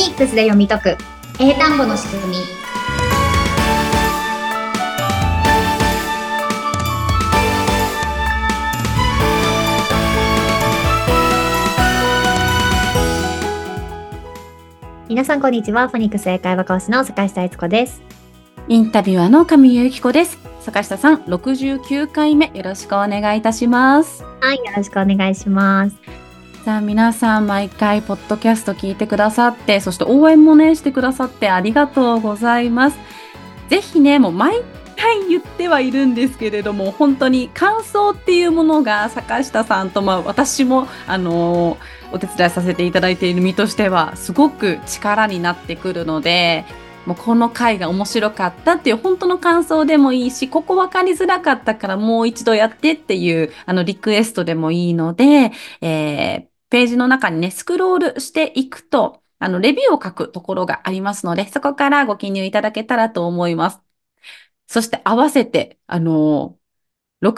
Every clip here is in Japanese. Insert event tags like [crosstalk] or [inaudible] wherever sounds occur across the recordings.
ニックスで読み解く。英単語の仕組み。皆さんこんにちは。フォニックス英会話講師の坂下悦子です。インタビュアーの上由紀子です。坂下さん、69回目よろしくお願いいたします。はいよろしくお願いしますさあ、皆さん、毎回、ポッドキャスト聞いてくださって、そして応援もね、してくださってありがとうございます。ぜひね、もう毎回言ってはいるんですけれども、本当に感想っていうものが、坂下さんと、まあ、私も、あのーお手伝いさせていただいている身としては、すごく力になってくるので、もうこの回が面白かったっていう本当の感想でもいいし、ここ分かりづらかったからもう一度やってっていうあのリクエストでもいいので、えーページの中にね、スクロールしていくと、あの、レビューを書くところがありますので、そこからご記入いただけたらと思います。そして合わせて、あの67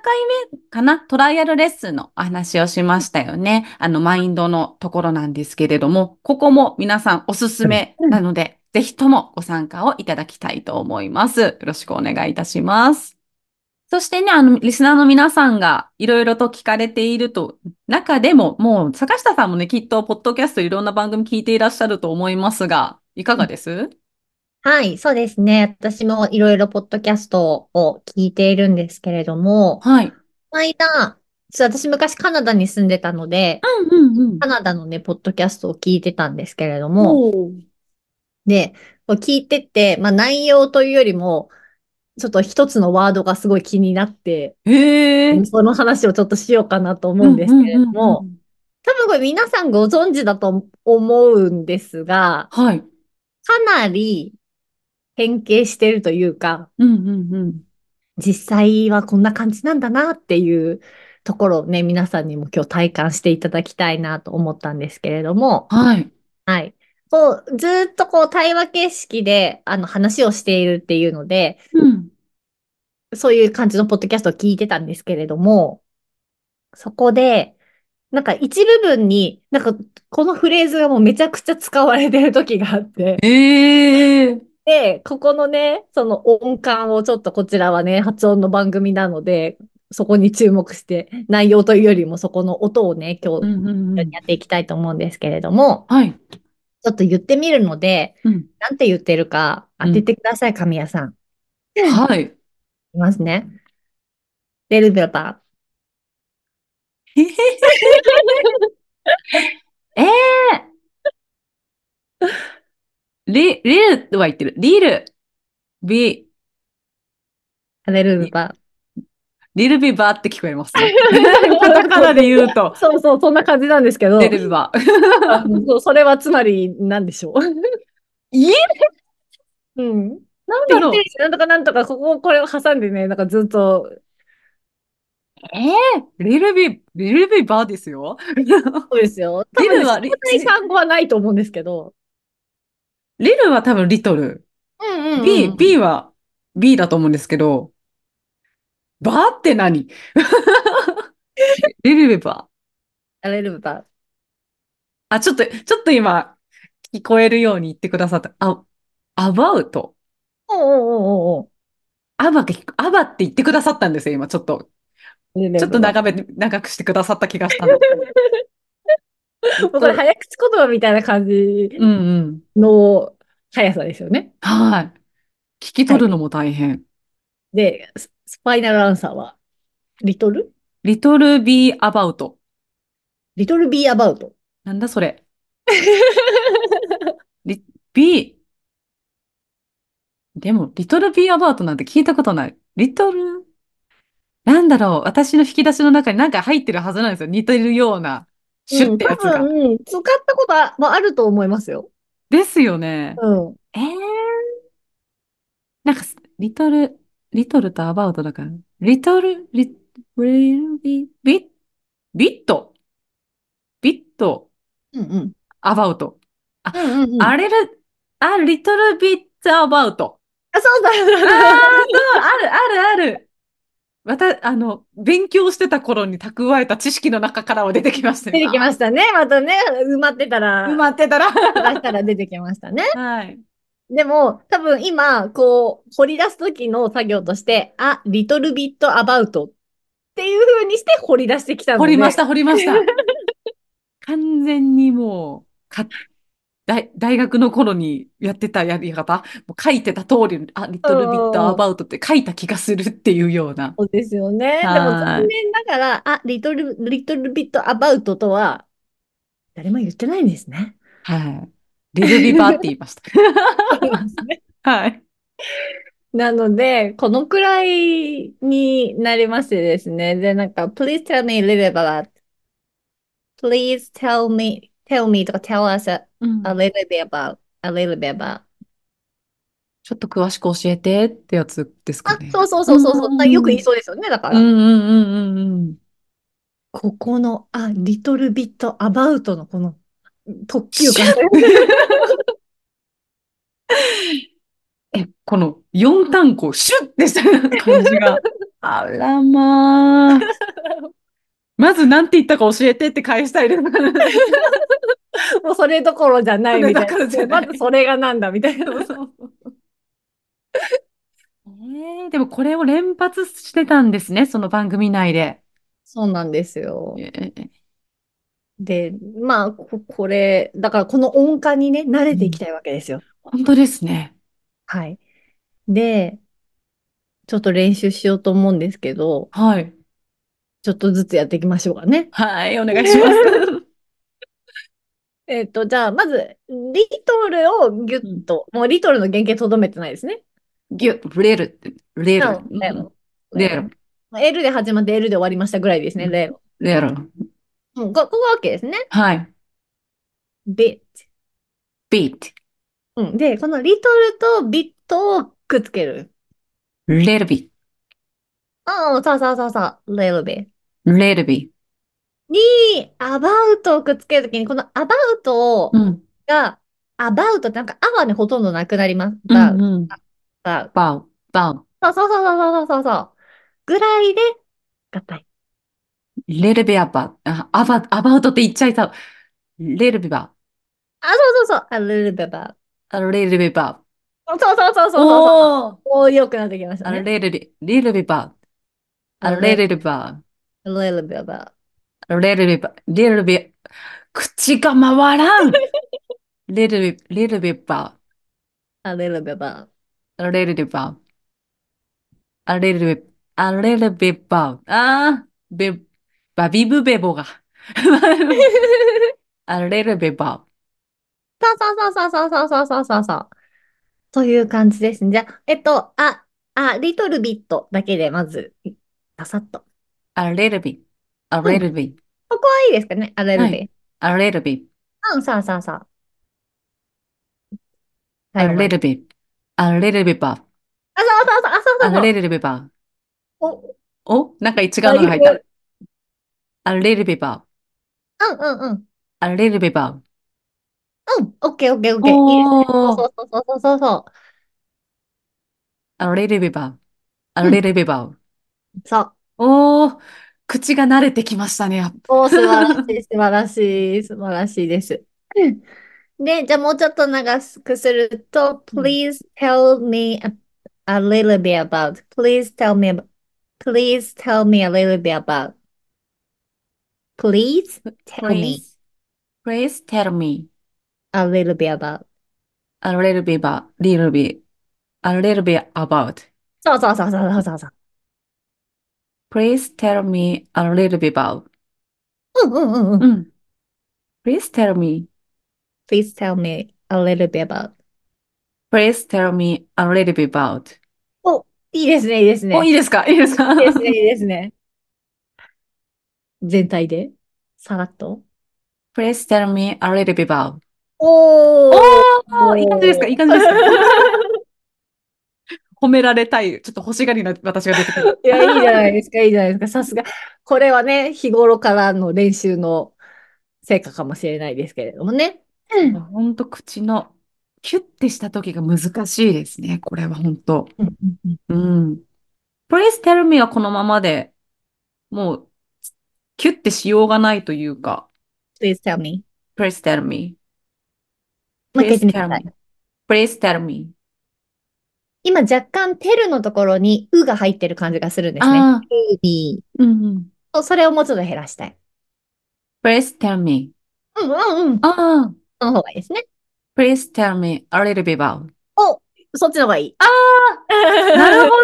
回目かなトライアルレッスンのお話をしましたよね。あの、マインドのところなんですけれども、ここも皆さんおすすめなので、ぜひともご参加をいただきたいと思います。よろしくお願いいたします。そしてね、あの、リスナーの皆さんがいろいろと聞かれていると、中でも、もう、坂下さんもね、きっと、ポッドキャストいろんな番組聞いていらっしゃると思いますが、いかがです？はいそうですね私もいろいろポッドキャストを聞いているんですけれどもはい。この間私昔カナダに住んでたのでうんうんうんカ。ナダのね、ポッドキャストを聞いてたんですけれども、で、聞いてて、まあ内容というよりも、ちょっと一つのワードがすごい気になって。その話をちょっとしようかなと思うんですけれども、多分これ皆さんご存知だと思うんですが、はい。かなり変形してるというか。実際はこんな感じなんだなっていうところをね、皆さんにも今日体感していただきたいなと思ったんですけれども、はい。はい。こう、ずーっとこう対話形式であの話をしているっていうので、うん。そういう感じのポッドキャストを聞いてたんですけれども、そこで、なんか一部分に、なんかこのフレーズがもうめちゃくちゃ使われてる時があって、ええ。で、ここのね、その音感をちょっとこちらはね、発音の番組なので、そこに注目して、内容というよりもそこの音をね、今日うんうんうん。やっていきたいと思うんですけれども、はい。ちょっと言ってみるので、うん。なんて言ってるか当ててください、神谷さん。いはい。きますね。レルベルバ [laughs] ええリ、リルは言ってる。リル、ビ、ー。レルバリルビバって聞こえますね。[laughs] カタカナで言うとー。、そうそう、そんな感じなんですけど、リルビバ。あそうそれはつまり何でしょう。いえうん。なんだろうなんとかなんとか、ここ、これを挟んでね、なんかずっと、ええリルビ、リルビバですよ。[laughs] そうですよ。リルはリそんなに単語はないと思うんですけど。リルは多分リトル。うんうん、B、B は B だと思うんですけど、バって何？リルビバ。レルベルバあ、ちょっと、ちょっと今、聞こえるように言ってくださった。あ、アバウト。ー。おうおうおうおうアバアバって言ってくださったんですよ、今。ちょっと、ちょっと長め、長くしてくださった気がしたの。これ早口言葉みたいな感じうんうん。の速さですよね。はい。聞き取るのも大変。で、ススファイナルアンサーは、リトル？リトルビーアバウト。リトルビーアバウト。なんだそれ。[laughs] リ、ビー。でも、リトルビーアバウトなんて聞いたことない。リトル、なんだろう。私の引き出しの中になんか入ってるはずなんですよ。似てるような、シュッてやつが。うん、多分、うん使ったことはまああると思いますよ。ですよね。うん。えー。なんか、リトル、リトルとアバウトだから。リトル、リ、リ、ビ、ビ、ビット。ビット、うんうん。アバウト。うんうんうん。あれる、あ、リトルビッツアバウト。あ、そうだ。ああ、そう、ある、ある、ある。また、あの、勉強してた頃に蓄えた知識の中からは出てきましたね。出てきましたね。またね、埋まってたら、埋まってたら。出したら出てきましたね。[laughs] はい。でも、多分今、こう、掘り出す時の作業として、あ、リトルビットアバウトっていう風にして掘り出してきたので。掘りました、掘りました。[laughs] 完全にもう、か、大、大学の頃にやってたやり方、もう書いてた通り、あ、リトルビットアバウトって書いた気がするっていうような。そうですよね。でもはい残念ながら、あ、リトル、リトルビットアバウトとは、誰も言ってないんですね。はい。リルビバーって言いました。[laughs] はい。なので、このくらいになりましてですね。で、なんか、please tell me a little about, please tell me, tell me とか tell us a, うん a little bit about, a little bit about. ちょっと詳しく教えてってやつですかあ、ね。そうそうそうそうそう。うんうんうんよく言いそうですよね。だから、うんうんうんうんうん。ここの、あ、リトルビットアバウトのこの特急感。[laughs] え、この4単語、シュッてした感じが。[laughs] あらまあ。[laughs] まず何て言ったか教えてって返したいです。[laughs] もうそれどころじゃないみたいそれどころじゃないな。まずそれがなんだみたいな。えーでもこれを連発してたんですね、その番組内で。そうなんですよ。えーで、まあ、こ、これ、だからこの音感にね、慣れていきたいわけですよ。本当ですね。はい。で、ちょっと練習しようと思うんですけど、はい。ちょっとずつやっていきましょうかね。はい、お願いします。[laughs] えっと、じゃあ、まず、リトルをギュッと、もうリトルの原型とどめてないですね。ギュッ、レルって、レル。うんレロレロ。L で始まって L で終わりましたぐらいですね、うんレロ。レル。うん、こここが OK ですね。はい。bit。ビート。うん。で、このリトルとビットをくっつける。レルビうん、そうそうそうそう。little bit。ー。レルビに、about をくっつけるときに、この about ー。うん。が、about ってなんか、あはね、ほとんどなくなります。う about んうん。ウ、バウ。そうそうそうそうそうそう。ぐらいで、合体。レルビアバあ、アバ、アバウトって言っちゃいた。レルビバあ、そうそうそう。a little bit about. ー。レルビバそうそうそうそうー。そう。おー。おー、良くなってきましたあね。レルビ、レルビバー。あレルビバ a little bit about. ー。レルビバー。レルビ、口が回らん。レルビ、レルビバ a little bit about. ー。レルビバー。あレルビ、あレルビバー。あー、ベ、バビブベボが。あレルビバそうそうそうそうそうそうそうそうそう。という感じですね。じゃあ、えっと、あ、あ、リトルビットだけでまず、ささっと。アレルビ。アレルビ。ここはいいですかね。アレルビ。アレルビ。うん、そうそうそう。アレルビ。アレルビバ。あ、そうそうそう。あ、そうそう。アレルビバ。お、お？なんか違うのが入った。アレルビバ。うんうんうん。アレルビバ。うん、オッケーオッケーオッケー。いいですね。そうそうそうそうそう。アレルビバ。アレルビバ。そう。おー。口が慣れてきましたね。おー、素晴らしい、素晴らしい、素晴らしいです。うんで、じゃあもうちょっと長くすると、うん please tell me a, a little bit about, please tell me, please tell me a little bit about, please tell me Please, please tell me a little bit about. a little bit about, little bit, a little bit about. そうそうそうそうそうそう。Please tell me a little bit about. [laughs] うんうんうんうん。うん。Please tell me, please tell me a little bit about. please tell me a little bit about. お、いいですね、いいですね。お、いいですかいいですかいいですね、いいですね。全体でさらっと。 Please tell me a little bit about. おーおーいい感じですかいい感じですか [laughs] 褒められたい。ちょっと欲しがりな私が出てくる。[laughs] いや、いいじゃないですか、いいじゃないですか。さすが。これはね、日頃からの練習の成果かもしれないですけれどもね。ほんと口のキュッてした時が難しいですね。これは本当。うん。Please tell me はこのままで、もう、キュッてしようがないというか、Please tell me. Please tell me. Please tell me. Please tell me. 今若干テルのところにうが入ってる感じがするんですね。ああ、baby うんうん。それをもうちょっと減らしたい。Please tell me. うんうんうん。ああ、その方がいいですね。Please tell me a little bit about. お、そっちの方がいい。ああ、[laughs] なるほ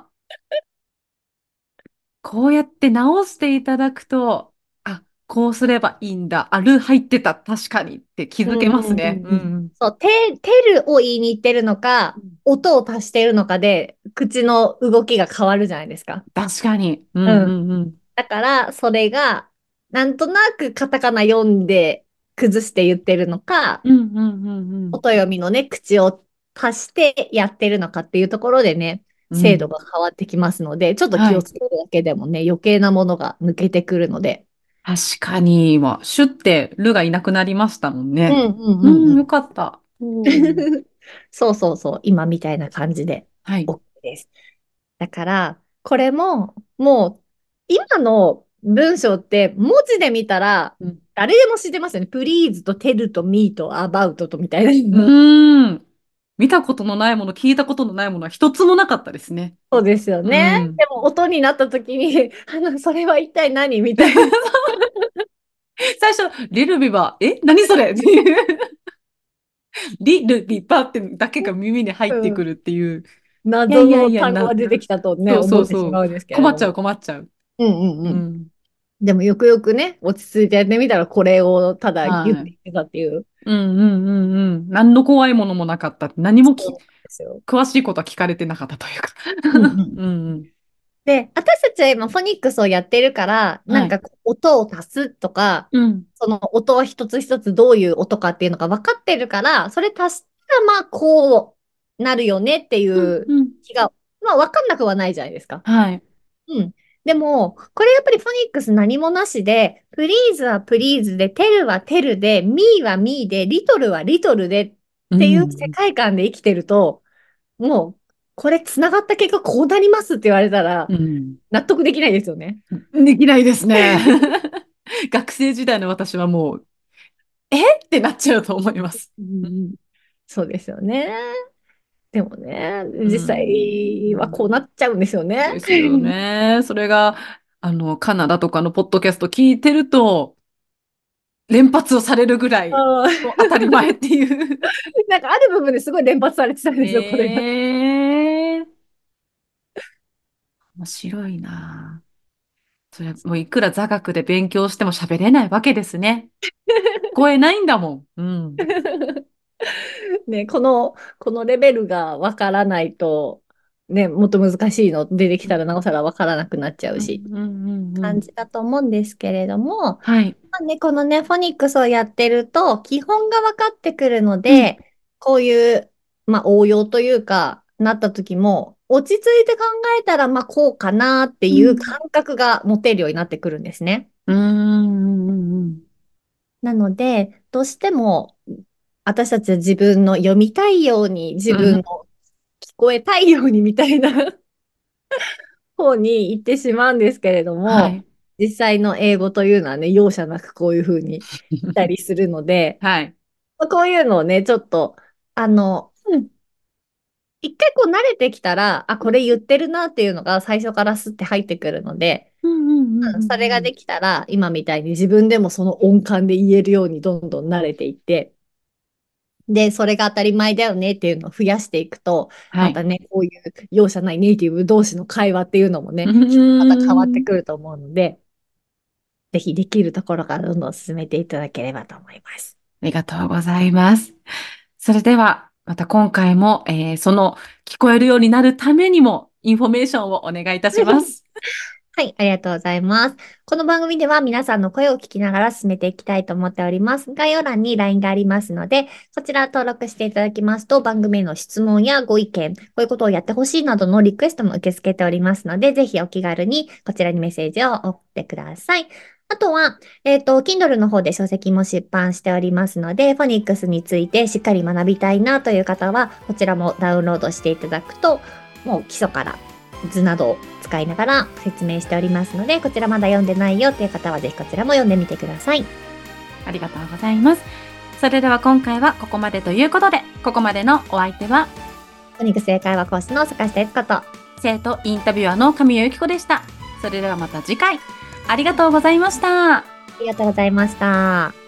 ど。こうやって直していただくと、あ、こうすればいいんだ。ある入ってた。確かにって気づけますね。うんうんうんうんそう、テ、テルを言いに行ってるのか、音を足してるのかで、口の動きが変わるじゃないですか。確かに。うんうんうん。だから、それが、なんとなくカタカナ読んで崩して言ってるのか、うんうんうん音読みのね、口を足してやってるのかっていうところでね、うん。精度が変わってきますので、ちょっと気をつけるだけでもね、余計なものが抜けてくるので。確かに、今、シュってルがいなくなりましたもんね。うんうんううんうんん、よかった。うん [laughs] そうそうそう、今みたいな感じではい。OK です。だから、これも、もう、今の文章って文字で見たらうん、誰でも知ってますよね。please と tell と me と about とみたいな。うん。見たことのないもの、聞いたことのないものは一つもなかったですね。そうですよね。うんでも音になった時に、[laughs] あの、それは一体何？みたいな。[laughs] 最初、リルビバ、え？何それ？っていう。リルビバってだけが耳に入ってくるっていう。謎のいやいやいや単語が出てきたとね、そうそうそう思ってしまうんですけれども。困っちゃう困っちゃう。うんうんううん。ん。でもよくよくね、落ち着いてやってみたら、これをただはい言ってたっていう。うんうんうんうん。何の怖いものもなかった。何もき。詳しいことは聞かれてなかったというか。うんうん [laughs] うんうん。で、私たちは今フォニックスをやってるから、なんか音を足すとか、うん。その音は一つ一つどういう音かっていうのが分かってるから、それ足したらまあこうなるよねっていううん。気が、まあ分かんなくはないじゃないですか。はい。うん。でも、これやっぱりフォニックス何もなしで、プリーズはプリーズで、テルはテルで、ミーはミーで、リトルはリトルでっていう世界観で生きてると、もう、これ繋がった結果こうなりますって言われたら、うん。納得できないですよね。できないですね。[laughs] 学生時代の私はもう、え？ってなっちゃうと思います。そうですよね。でもね、実際はこうなっちゃうんですよね。ですよね。[laughs] それが、あの、カナダとかのポッドキャスト聞いてると、連発をされるぐらい、当たり前っていう。[laughs] なんかある部分ですごい連発されてたんですよ、これが。えー面白いなそれ、もういくら座学で勉強しても喋れないわけですね。[laughs] 聞こえないんだもん。うん。[laughs] ね、この、このレベルがわからないと、ね、もっと難しいの出てきたらなおさらわからなくなっちゃうし、うんうんうんうん感じだと思うんですけれども、はい。まあね、このね、フォニックスをやってると、基本が分かってくるので、こういう、まあ、応用というか、なった時も、落ち着いて考えたら、まあ、こうかなっていう感覚が持てるようになってくるんですね。うんうんうんなので、どうしても、私たちは自分の読みたいように、自分の聞こえたいようにみたいな [laughs] 方に行ってしまうんですけれども、はい。実際の英語というのはね、容赦なくこういうふうにしたりするので、[laughs] はい。まあこういうのをね、ちょっと、あの、うん一回こう慣れてきたら、あ、これ言ってるなっていうのが最初からスッて入ってくるので、それができたら、今みたいに自分でもその音感で言えるようにどんどん慣れていって、で、それが当たり前だよねっていうのを増やしていくと、はい。またね、こういう容赦ないネイティブ同士の会話っていうのもね、うんまた変わってくると思うので、ぜひできるところからどんどん進めていただければと思います。ありがとうございます。それでは、また今回も、えーその聞こえるようになるためにも、インフォメーションをお願いいたします。[laughs] はい、ありがとうございます。この番組では皆さんの声を聞きながら進めていきたいと思っております。概要欄に LINE がありますので、そちら登録していただきますと、番組への質問やご意見、こういうことをやってほしいなどのリクエストも受け付けておりますので、ぜひお気軽にこちらにメッセージを送ってください。あとは、えっ、と、Kindle の方で書籍も出版しておりますので、フォニックスについてしっかり学びたいなという方は、こちらもダウンロードしていただくと、もう基礎から図などを使いながら説明しておりますので、こちらまだ読んでないよっていう方はぜひこちらも読んでみてください。ありがとうございます。それでは今回はここまでということで、ここまでのお相手は、お肉正解は講師の坂下悦子と、生徒インタビュアーの神谷由紀子でした。それではまた次回、ありがとうございました。ありがとうございました。